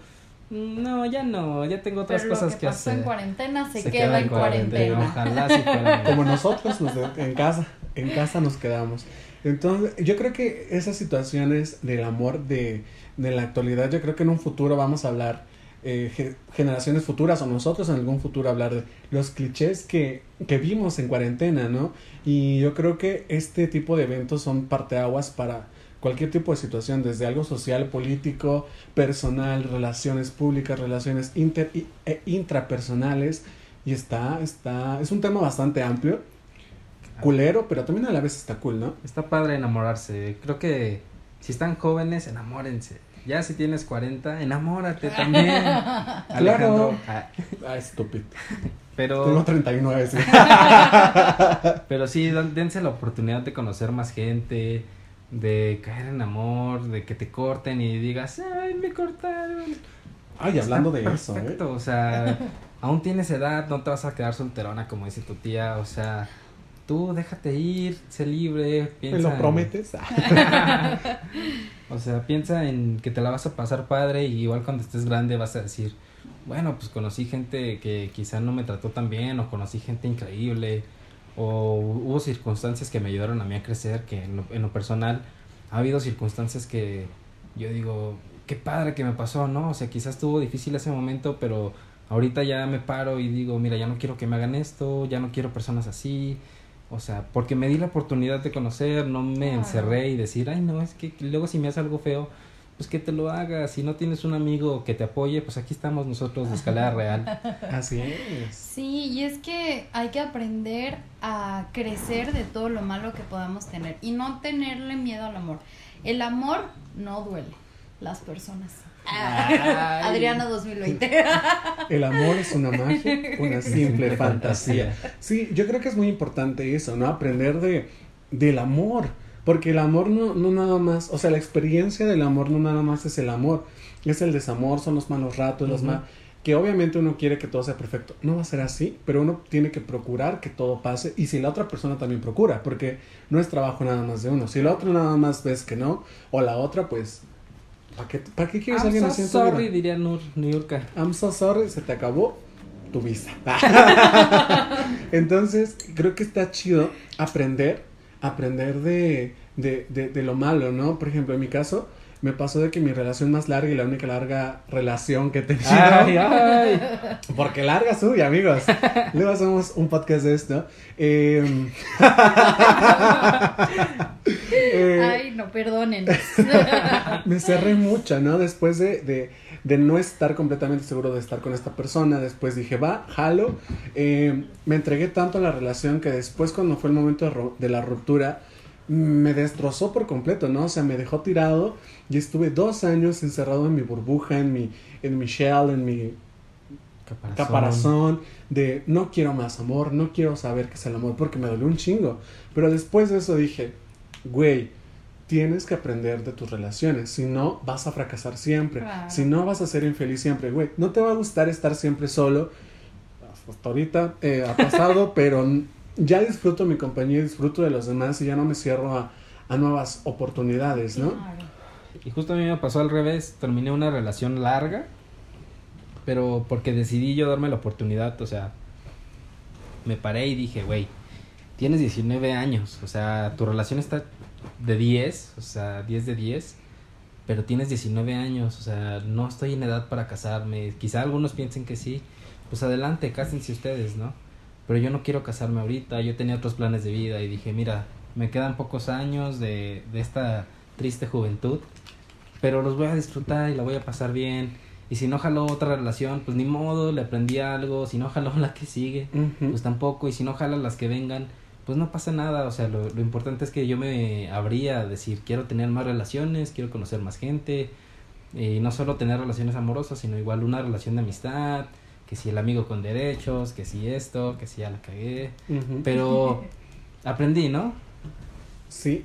no, ya no, ya tengo otras Pero lo cosas que que, pasó hacer. en cuarentena se, Se queda, en cuarentena. Ojalá sí fuera. Como nosotros nos de- en casa, en casa nos quedamos. Entonces, yo creo que esas situaciones del amor de, de la actualidad, yo creo que en un futuro vamos a hablar, eh, ge- generaciones futuras o nosotros en algún futuro hablar de los clichés que, que vimos en cuarentena, ¿no? Y yo creo que este tipo de eventos son parteaguas para cualquier tipo de situación, desde algo social, político, personal, relaciones públicas, relaciones inter y- e intrapersonales. Y está, está, es un tema bastante amplio, culero, pero también a la vez está cool, ¿no? Está padre enamorarse. Creo que si están jóvenes, enamórense. Ya si tienes 40, enamórate también. Alejandro. Ah, Ah, estúpido. Tengo pero, 39, sí. pero sí, dan- dense la oportunidad de conocer más gente, de caer en amor, de que te corten y digas, ay, me cortaron. Ay, hablando de eso, ¿eh? perfecto, o sea, aún tienes edad, no te vas a quedar solterona como dice tu tía, o sea, tú déjate ir, sé libre, ¿Me piensa lo en- prometes? O sea, piensa en que te la vas a pasar padre y igual cuando estés grande vas a decir, bueno, pues conocí gente que quizá no me trató tan bien o conocí gente increíble o hubo circunstancias que me ayudaron a mí a crecer que en lo, en lo personal ha habido circunstancias que yo digo, qué padre que me pasó, ¿no? O sea, quizás estuvo difícil ese momento, pero ahorita ya me paro y digo, mira, ya no quiero que me hagan esto, ya no quiero personas así. O sea, porque me di la oportunidad de conocer, no me encerré y decir, ay, no, es que luego si me hace algo feo, pues que te lo hagas. Si no tienes un amigo que te apoye, pues aquí estamos nosotros de escalera real. Así es. Sí, y es que hay que aprender a crecer de todo lo malo que podamos tener y no tenerle miedo al amor. El amor no duele, las personas. Ay. Adriana 2020. El amor es una magia, una simple fantasía. Sí, yo creo que es muy importante eso, ¿no? Aprender de del amor. Porque el amor no, no nada más, o sea, la experiencia del amor no nada más es el amor, es el desamor, son los malos ratos, los Ujú. mal, que obviamente uno quiere que todo sea perfecto. No va a ser así, pero uno tiene que procurar que todo pase y si la otra persona también procura, porque no es trabajo nada más de uno. Si la otra nada más ves que no, o la otra, pues, ¿para qué, ¿para qué quieres I'm alguien so así sorry, vida? diría Nur, Niurka. I'm so sorry, se te acabó tu visa. Entonces, creo que está chido aprender, aprender de, de, de, de lo malo, ¿no? Por ejemplo, en mi caso, me pasó de que mi relación más larga y la única larga relación que he tenido, Ay, ay. porque larga suya, amigos. Luego hacemos un podcast de esto. Eh, eh, Ay, no. perdónenos. me cerré mucho, ¿no? Después de, de, no estar completamente seguro de estar con esta persona, después dije, va, jalo. Eh, me entregué tanto a la relación que después cuando fue el momento de, de la ruptura, me destrozó por completo, ¿no? O sea, me dejó tirado y estuve dos años encerrado en mi burbuja, en mi, en mi shell, en mi caparazón. caparazón. de no quiero más amor, no quiero saber qué es el amor porque me dolió un chingo. Pero después de eso dije, güey, tienes que aprender de tus relaciones, si no vas a fracasar siempre, si no vas a ser infeliz siempre, güey, no te va a gustar estar siempre solo. Hasta ahorita eh, ha pasado, pero ya disfruto mi compañía, disfruto de los demás y ya no me cierro a, a nuevas oportunidades, ¿no? Y justo a mí me pasó al revés, terminé una relación larga, pero porque decidí yo darme la oportunidad, o sea, me paré y dije, güey, tienes 19 años, o sea, tu relación está de 10, o sea, 10 de 10, pero tienes 19 años, o sea, no estoy en edad para casarme, quizá algunos piensen que sí, pues adelante, cásense ustedes, ¿no? pero yo no quiero casarme ahorita, yo tenía otros planes de vida y dije, mira, me quedan pocos años de, de esta triste juventud, pero los voy a disfrutar y la voy a pasar bien. Y si no jaló otra relación, pues ni modo, le aprendí algo. Si no jaló la que sigue, pues tampoco. Y si no jala las que vengan, pues no pasa nada. O sea, lo, lo importante es que yo me abría a decir, quiero tener más relaciones, quiero conocer más gente. Y no solo tener relaciones amorosas, sino igual una relación de amistad, que si el amigo con derechos, que si esto, que si ya la cagué. Pero aprendí, ¿no? Sí.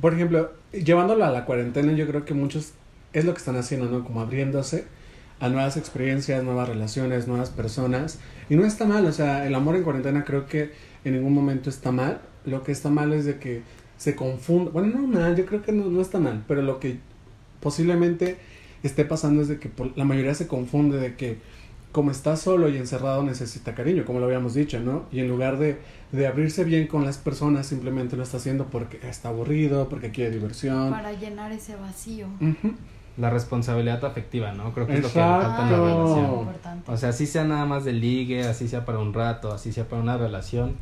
Por ejemplo, llevándolo a la cuarentena, yo creo que muchos es lo que están haciendo, ¿no? Como abriéndose a nuevas experiencias, nuevas relaciones, nuevas personas. Y no está mal, o sea, el amor en cuarentena creo que en ningún momento está mal. Lo que está mal es de que se confunda. Bueno, no mal, yo creo que no, no está mal, pero lo que posiblemente esté pasando es de que la mayoría se confunde de que como está solo y encerrado necesita cariño, como lo habíamos dicho, ¿no? Y en lugar de, de abrirse bien con las personas, simplemente lo está haciendo porque está aburrido, porque quiere diversión. Para llenar ese vacío. La responsabilidad afectiva, ¿no? Creo que es lo que falta en la relación. O sea, así sea nada más de ligue, así sea para un rato, así sea para una relación.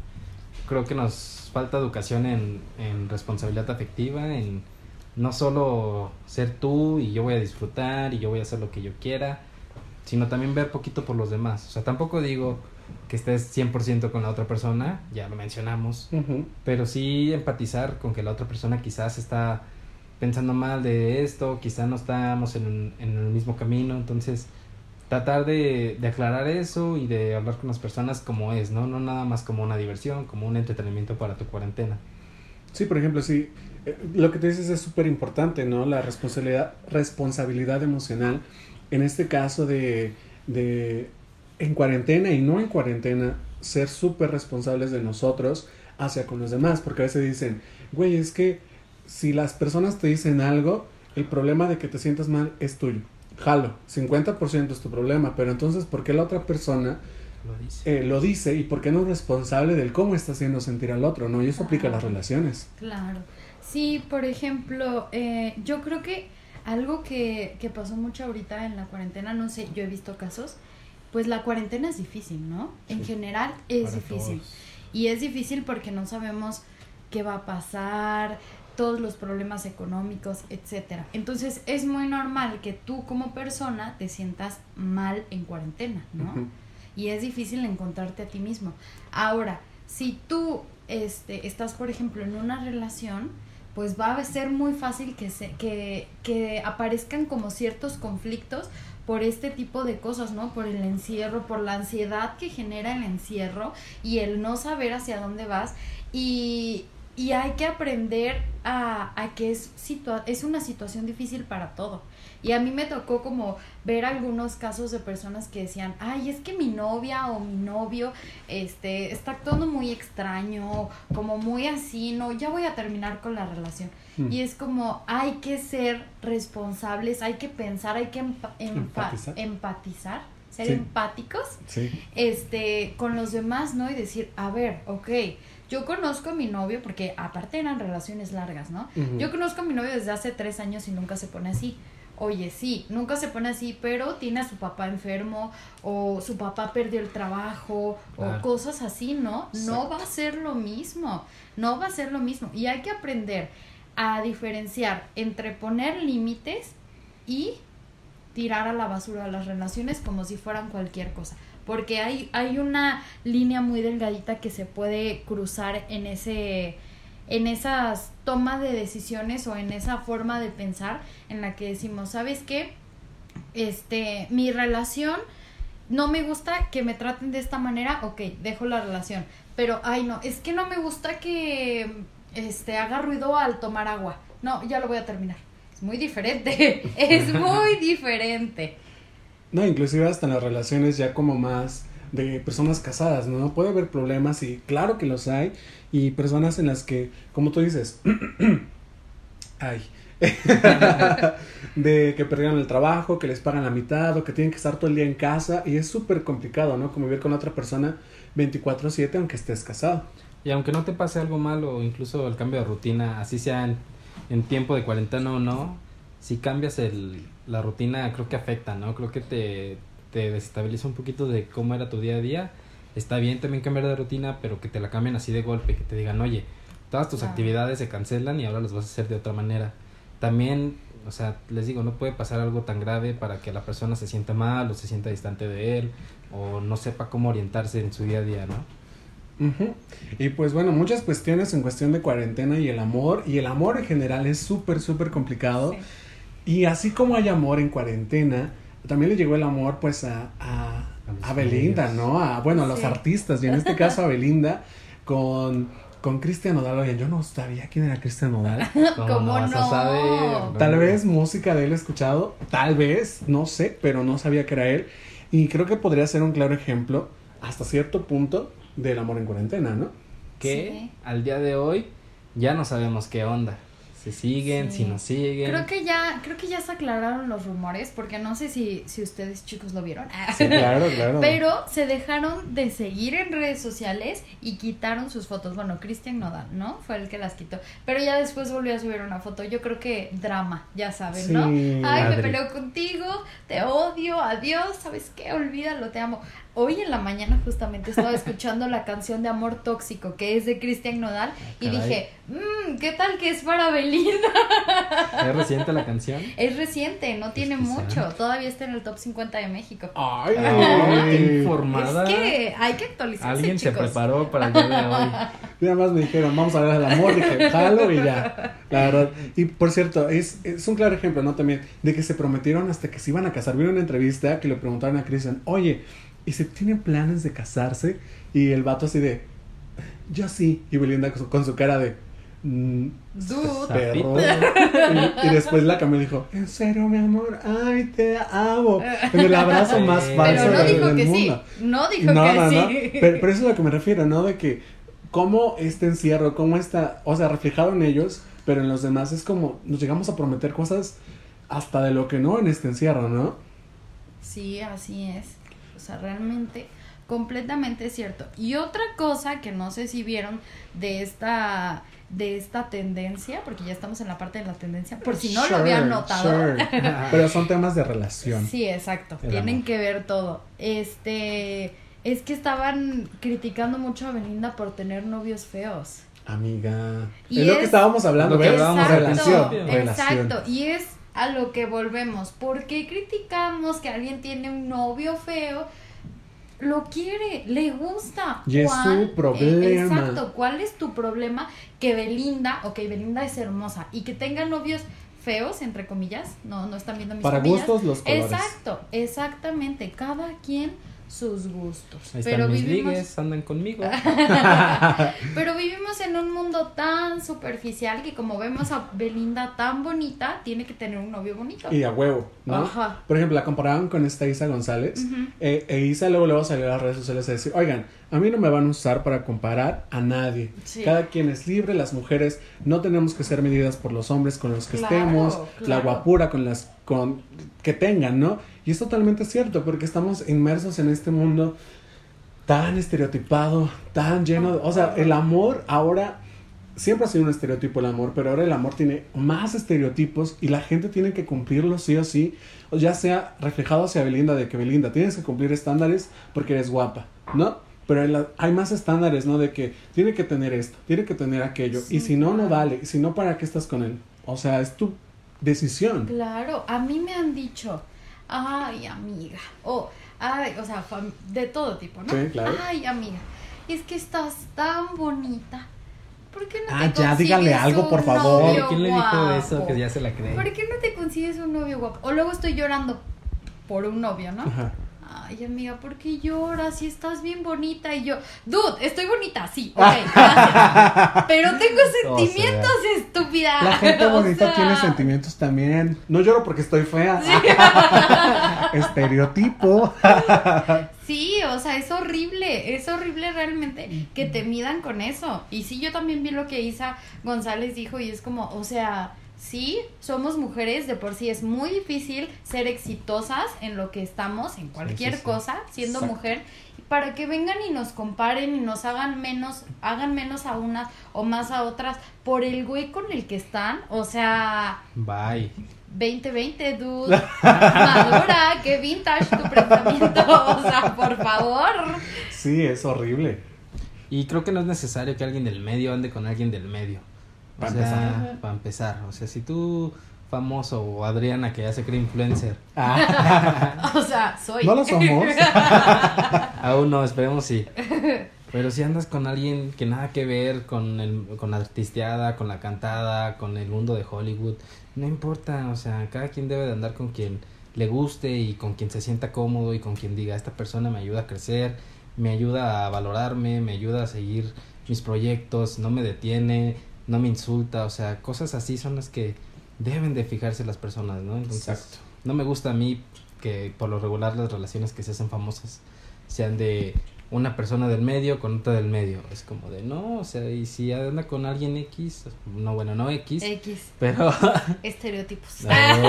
Creo que nos falta educación en, en responsabilidad afectiva, en no solo ser tú y yo voy a disfrutar y yo voy a hacer lo que yo quiera, sino también ver poquito por los demás. O sea, tampoco digo que estés 100% con la otra persona, ya lo mencionamos, pero sí empatizar con que la otra persona quizás está pensando mal de esto, quizás no estamos en, en el mismo camino, entonces tratar de, de, aclarar eso y de hablar con las personas como es, ¿no? No nada más como una diversión, como un entretenimiento para tu cuarentena. Sí, por ejemplo, sí, eh, lo que te dices es súper importante, ¿no? La responsabilidad, responsabilidad emocional en este caso de, de en cuarentena y no en cuarentena, ser súper responsables de nosotros hacia con los demás, porque a veces dicen, güey, es que si las personas te dicen algo, el problema de que te sientas mal es tuyo. Jalo, 50% es tu problema, pero entonces, ¿por qué la otra persona lo dice, eh, lo dice y por qué no es responsable del cómo está haciendo sentir al otro? ¿no? Y eso aplica a las relaciones. Claro. Sí, por ejemplo, eh, yo creo que algo que, que pasó mucho ahorita en la cuarentena, no sé, yo he visto casos, pues la cuarentena es difícil, ¿no? En general es difícil. Y es difícil porque no sabemos qué va a pasar, todos los problemas económicos, etcétera. Entonces es muy normal que tú como persona te sientas mal en cuarentena, ¿no? Y es difícil encontrarte a ti mismo. Ahora, si tú este, estás, por ejemplo, en una relación, pues va a ser muy fácil que, se, que, que aparezcan como ciertos conflictos por este tipo de cosas, ¿no? Por el encierro, por la ansiedad que genera el encierro y el no saber hacia dónde vas. Y, y hay que aprender a, a que es, situa es una situación difícil para todo. Y a mí me tocó como ver algunos casos de personas que decían, ay, es que mi novia o mi novio este, está actuando muy extraño, como muy así, no, ya voy a terminar con la relación. Hmm. Y es como, hay que ser responsables, hay que pensar, hay que empatizar. ser empáticos este con los demás, ¿no? Y decir, a ver, ok, yo conozco a mi novio, porque aparte eran relaciones largas, ¿no? Yo conozco a mi novio desde hace tres años y nunca se pone así oye, sí, nunca se pone así, pero tiene a su papá enfermo o su papá perdió el trabajo o cosas así, ¿no? No va a ser lo mismo, no va a ser lo mismo. Y hay que aprender a diferenciar entre poner límites y tirar a la basura las relaciones como si fueran cualquier cosa. Porque hay, hay una línea muy delgadita que se puede cruzar en ese en esas tomas de decisiones o en esa forma de pensar en la que decimos, ¿sabes qué? Este, mi relación no me gusta que me traten de esta manera, ok, dejo la relación. Pero, ay, no, es que no me gusta que este, haga ruido al tomar agua. No, ya lo voy a terminar. Es muy diferente, es muy diferente. No, inclusive hasta en las relaciones ya como más de personas casadas, ¿no? Puede haber problemas y claro que los hay y personas en las que, como tú dices, ay, de que perdieron el trabajo, que les pagan la mitad o que tienen que estar todo el día en casa y es súper complicado, ¿no? Convivir con otra persona 24/7 aunque estés casado. Y aunque no te pase algo malo, incluso el cambio de rutina, así sea en, tiempo de cuarentena o no, si cambias el, la rutina creo que afecta, ¿no? Creo que te, te desestabiliza un poquito de cómo era tu día a día. Está bien también cambiar de rutina, pero que te la cambien así de golpe, que te digan, oye, todas tus actividades se cancelan y ahora las vas a hacer de otra manera. También, o sea, les digo, no puede pasar algo tan grave para que la persona se sienta mal o se sienta distante de él o no sepa cómo orientarse en su día a día, ¿no? Y pues bueno, muchas cuestiones en cuestión de cuarentena y el amor, y el amor en general es súper, súper complicado. Y así como hay amor en cuarentena, también le llegó el amor pues a, a, Belinda, ¿no? A, bueno, a los artistas, y en este caso a Belinda con con Cristian Nodal, oye, yo no sabía quién era Cristian Nodal. ¿Cómo no? Tal vez música de él he escuchado, tal vez, no sé, pero no sabía que era él. Y creo que podría ser un claro ejemplo, hasta cierto punto, del amor en cuarentena, ¿no? Que al día de hoy ya no sabemos qué onda si siguen, si no siguen. Creo que ya, creo que ya se aclararon los rumores, porque no sé si, si ustedes chicos lo vieron. claro, claro. Pero se dejaron de seguir en redes sociales y quitaron sus fotos. Bueno, Cristian Nodal, ¿no? Fue el que las quitó. Pero ya después volvió a subir una foto. Yo creo que drama, ya saben, ¿no? Ay, me peleo contigo, te odio, adiós, ¿sabes qué? Olvídalo, te amo. Hoy en la mañana justamente estaba escuchando la canción de Amor Tóxico, que es de Cristian Nodal, y dije, mmm, ¿qué tal que es para Belinda? ¿Es reciente la canción? Es reciente, no tiene mucho, todavía está en el top 50 de México. Ay, qué informada. Es que hay que actualizarse, Alguien se preparó para el día de hoy. Y además me dijeron, vamos a hablar del amor, dije, jalo y ya, la verdad. Y por cierto, es, es un claro ejemplo, ¿no? También, de que se prometieron hasta que se iban a casar. Vi una entrevista que le preguntaron a Cristian, oye, y se tienen planes de casarse y el vato así de yo sí y Belinda con su, cara de mm, perro y, después la cambió y dijo en serio mi amor ay te amo en el abrazo más falso pero no dijo que sí no dijo que sí. Pero, pero, eso es a lo que me refiero no de que cómo este encierro cómo está o sea reflejado en ellos pero en los demás es como nos llegamos a prometer cosas hasta de lo que no en este encierro no sí así es sea, realmente completamente cierto. Y otra cosa que no sé si vieron de esta de esta tendencia, porque ya estamos en la parte de la tendencia, por si no lo habían notado. Pero son temas de relación. Sí, exacto. Tienen que ver todo. Este es que estaban criticando mucho a Belinda por tener novios feos. Amiga. es, lo que estábamos hablando, ¿ves? relación. Exacto. Y es a lo que volvemos. ¿Por qué criticamos que alguien tiene un novio feo? Lo quiere, le gusta. Y es su problema. exacto, ¿cuál es tu problema? Que Belinda, ok, Belinda es hermosa y que tenga novios feos, entre comillas, no, no están viendo mis Para gustos los colores. Exacto, exactamente, cada quien sus gustos. pero vivimos... andan conmigo. pero vivimos en un mundo tan superficial que como vemos a Belinda tan bonita, tiene que tener un novio bonito. Y a huevo, ¿no? Por ejemplo, la comparaban con esta Isa González. Eh, e Isa luego, luego salió a las redes sociales a decir, oigan, a mí no me van a usar para comparar a nadie. Cada quien es libre, las mujeres no tenemos que ser medidas por los hombres con los que estemos, la guapura con las con que tengan, ¿no? Y es totalmente cierto, porque estamos inmersos en este mundo tan estereotipado, tan lleno de... O sea, el amor ahora... Siempre ha sido un estereotipo el amor, pero ahora el amor tiene más estereotipos y la gente tiene que cumplirlo sí o sí, ya sea reflejado hacia Belinda de que Belinda tienes que cumplir estándares porque eres guapa, ¿no? pero la- hay más estándares, ¿no? De que tiene que tener esto, tiene que tener aquello, y si no, no vale, y si no, ¿para qué estás con él? O sea, es tu decisión. Claro, a mí me han dicho, ay, amiga, o, ay, o sea, de todo tipo, ¿no? Sí, claro. Ay, amiga, es que estás tan bonita. ¿Por qué no Ah, te ya, dígale algo, por favor. ¿Quién le dijo eso? Que ya se la cree. ¿Por qué no te consigues un novio guapo? O luego estoy llorando por un novio, ¿no? Ajá. Ay, amiga, ¿por qué lloras si estás bien bonita? Y yo, dude, estoy bonita, sí, ok, gracias. Pero tengo O sea. sentimientos, estúpida. La gente O bonita sea, tiene sentimientos también. No lloro porque estoy fea. Estereotipo. Sí, o sea, es horrible, es horrible realmente que te midan con eso. Y sí, yo también vi lo que Isa González dijo y es como, o sea, sí, somos mujeres, de por sí es muy difícil ser exitosas en lo que estamos, en cualquier sí, sí. cosa, siendo Exacto. mujer. Para que vengan y nos comparen y nos hagan menos, hagan menos a unas o más a otras por el güey con el que están, o sea, Bye. 2020, dude. Madura, qué vintage tu pensamiento. O sea, por favor. Sí, es horrible. Y creo que no es necesario que alguien del medio ande con alguien del medio. O Para sea, empezar. para empezar. O sea, si tú famoso o Adriana que ya se cree influencer, Ah, O sea, soy. no lo somos. aún no, esperemos sí. Pero si andas con alguien que nada que ver con el, con la artisteada, con la cantada, con el mundo de Hollywood, no importa, o sea, cada quien debe de andar con quien le guste y con quien se sienta cómodo y con quien diga, esta persona me ayuda a crecer, me ayuda a valorarme, me ayuda a seguir mis proyectos, no me detiene, no me insulta, o sea, cosas así son las que deben de fijarse las personas, ¿no? Entonces, Exacto. no me gusta a mí que por lo regular las relaciones que se hacen famosas sean de una persona del medio con otra del medio. Es como de no, o sea, y si anda con alguien X, no, bueno, no X, X. pero. Estereotipos. no,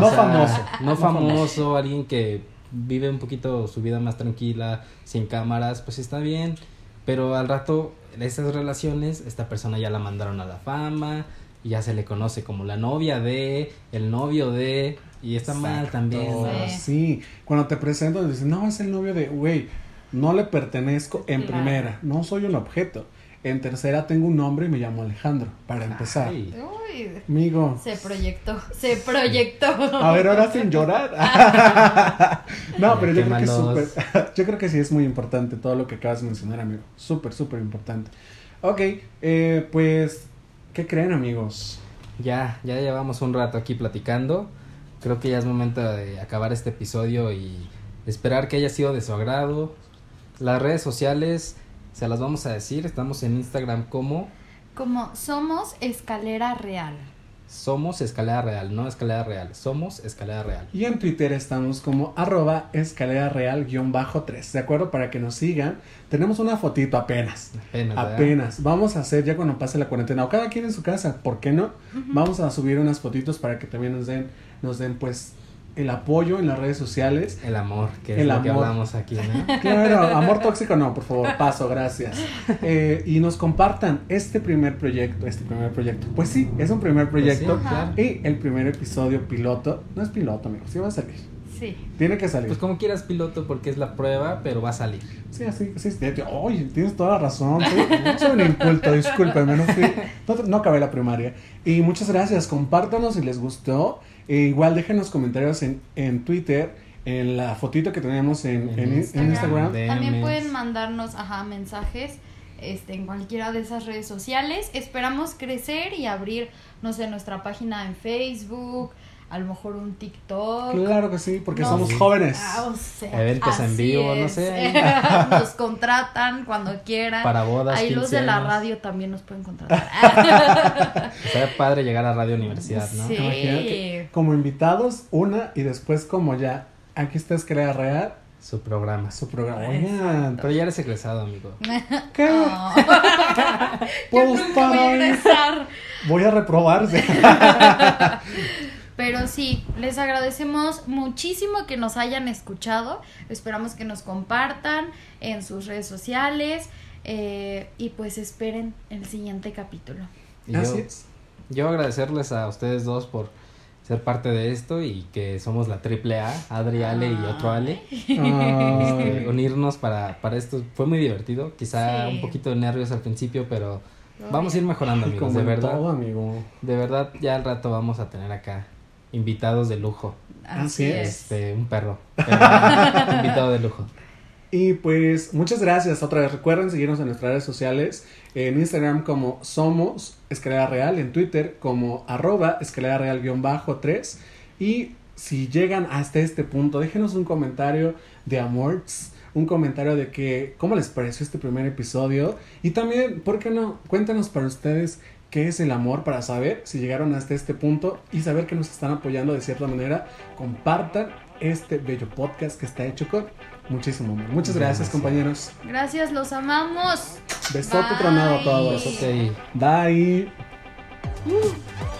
No o sea, famoso. No famoso, alguien que vive un poquito su vida más tranquila, sin cámaras, pues está bien. Pero al rato, esas relaciones, esta persona ya la mandaron a la fama, y ya se le conoce como la novia de, el novio de, y está mal también. ¿no? Sí. Cuando te presentan dicen, no, es el novio de, güey, no le pertenezco en Claro. primera, no soy un objeto. En tercera tengo un nombre y me llamo Alejandro, para empezar. Ay, Uy, Amigo, se proyectó, se proyectó. a ver, ahora sin llorar. no, pero yo creo que es malos. súper, yo creo que sí es muy importante todo lo que acabas de mencionar, amigo. Súper, súper importante. Ok, eh, pues, ¿qué creen, amigos? Ya, ya llevamos un rato aquí platicando. Creo que ya es momento de acabar este episodio y esperar que haya sido de su agrado. Las redes sociales se las vamos a decir. Estamos en Instagram como Como somos escalera real. Somos Escalera Real, no Escalera Real. Somos Escalera Real. Y en Twitter estamos como arroba escalera real guion bajo 3, ¿de acuerdo? Para que nos sigan. Tenemos una fotito apenas. Apenas. Apenas. Vamos a hacer ya cuando pase la cuarentena o cada quien en su casa, ¿por qué no? Vamos a subir unas fotitos para que también nos den, nos den pues el apoyo en las redes sociales. El amor, que es El lo que amor. hablamos aquí, ¿no? Claro, amor tóxico no, por favor, paso, gracias. Eh, y nos compartan este primer proyecto, este primer proyecto. Pues sí, es un primer proyecto. Pues sí. Y el primer episodio piloto, no es piloto, amigos, sí va a salir. Sí. Tiene que salir. Pues como quieras piloto porque es la prueba, pero va a salir. Sí, así, sí, sí, sí. Oye, tienes toda la razón. Soy, soy un inculto, discúlpeme, no, fui, no, no acabé la primaria. Y muchas gracias, compártanos si les gustó. E igual déjenos comentarios en, en Twitter, en la fotito que tenemos en, en- en Instagram. Instagram. También pueden mandarnos ajá, mensajes este, en cualquiera de esas redes sociales. Esperamos crecer y abrir, no sé, nuestra página en Facebook, a lo mejor un TikTok. Claro que sí, porque No somos jóvenes. Ah, o sea, Eventos en así vivo, no sé. nos contratan cuando quieran. Para bodas, Ahí los 15 de la radio también nos pueden contratar. Estaría padre llegar a Radio Universidad, ¿no? Sí. Imagínate, como invitados, una y después como ya, aquí está Escalera Real, Su programa. su programa. Oigan, Pero ya eres egresado, amigo. ¿qué? Oh. ¿Puedo Yo nunca estar voy a regresar. Voy a reprobarse. Pero sí, les agradecemos muchísimo que nos hayan escuchado. Esperamos que nos compartan en sus redes sociales. eh, y pues esperen el siguiente capítulo. Así yo, es. yo agradecerles a ustedes dos por ser parte de esto y que somos la triple A, Adri, Ale y otro Ale. Este, unirnos para, para esto fue muy divertido, quizá Sí. un poquito de nervios al principio, pero vamos a ir mejorando amigos, como de verdad. todo, amigo. De verdad, ya al rato vamos a tener acá invitados de lujo. Así es. Este, un perro. pero invitado de lujo. Y pues muchas gracias otra vez. Recuerden seguirnos en nuestras redes sociales. En Instagram como Somos Escalera Real. En Twitter como arroba Escalera Real guion bajo 3. Y si llegan hasta este punto, déjenos un comentario de amorts. Un comentario de que cómo les pareció este primer episodio. Y también, ¿por qué no? Cuéntanos para ustedes qué es el amor para saber si llegaron hasta este punto y saber que nos están apoyando de cierta manera. Compartan este bello podcast que está hecho con muchísimo amor. Muchas gracias, Gracias. compañeros. Gracias, los amamos. Besote Bye. tronado a todos. Ok. Bye. Uh.